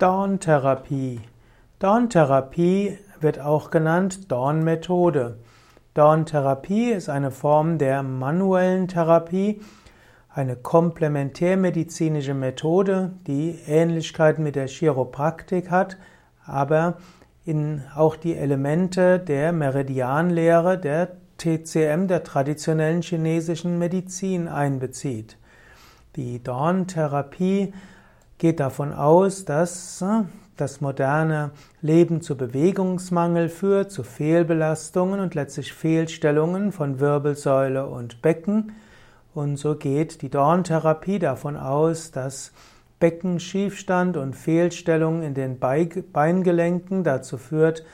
Dorntherapie. Dorntherapie wird auch genannt Dornmethode. Dorntherapie ist eine Form der manuellen Therapie, eine komplementärmedizinische Methode, die Ähnlichkeiten mit der Chiropraktik hat, aber in auch die Elemente der Meridianlehre der TCM, der traditionellen chinesischen Medizin, einbezieht. Die Dorntherapie geht davon aus, dass äh, das moderne Leben zu Bewegungsmangel führt, zu Fehlbelastungen und letztlich Fehlstellungen von Wirbelsäule und Becken. Und so geht die Dorntherapie davon aus, dass Beckenschiefstand und Fehlstellungen in den Beingelenken dazu führt,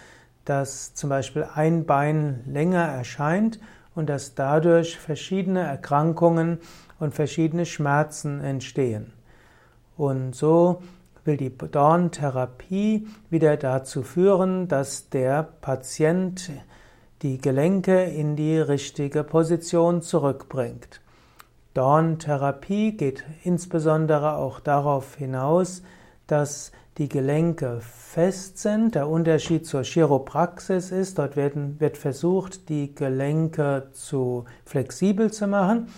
dass zum Beispiel ein Bein länger erscheint und dass dadurch verschiedene Erkrankungen und verschiedene Schmerzen entstehen. Und so will die Dorntherapie wieder dazu führen, dass der Patient die Gelenke in die richtige Position zurückbringt. Dorntherapie geht insbesondere auch darauf hinaus, dass die Gelenke fest sind. Der Unterschied zur Chiropraxis ist, dort werden, wird versucht, die Gelenke zu flexibel zu machen.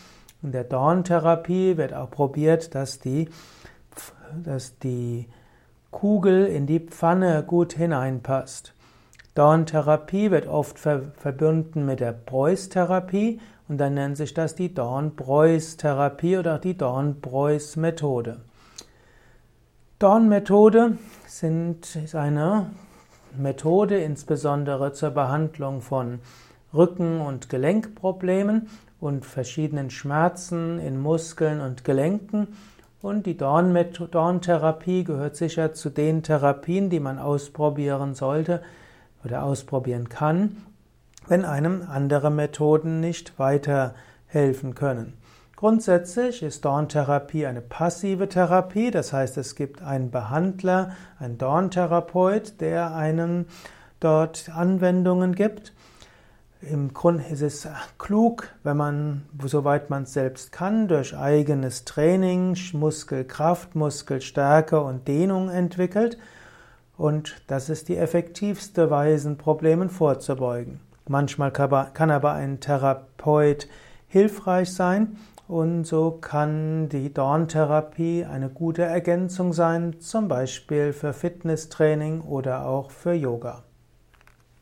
In der Dorntherapie wird auch probiert, dass die dass die Kugel in die Pfanne gut hineinpasst. Dorntherapie wird oft verbunden mit der Preuß-Therapie und dann nennt sich das die Dorn-Preuß-Therapie oder auch die Dorn-Preuß-Methode. Dorn-Methode ist eine Methode insbesondere zur Behandlung von Rücken- und Gelenkproblemen und verschiedenen Schmerzen in Muskeln und Gelenken und die Dorntherapie gehört sicher zu den Therapien, die man ausprobieren sollte oder ausprobieren kann, wenn einem andere Methoden nicht weiterhelfen können. Grundsätzlich ist Dorntherapie eine passive Therapie, das heißt es gibt einen Behandler, einen Dorntherapeut, der einem dort Anwendungen gibt. Im Grunde ist es klug, wenn man, soweit man es selbst kann, durch eigenes Training Muskelkraft, Muskelstärke und Dehnung entwickelt. Und das ist die effektivste Weise, Problemen vorzubeugen. Manchmal kann aber ein Therapeut hilfreich sein und so kann die Dorntherapie eine gute Ergänzung sein, zum Beispiel für Fitnesstraining oder auch für Yoga.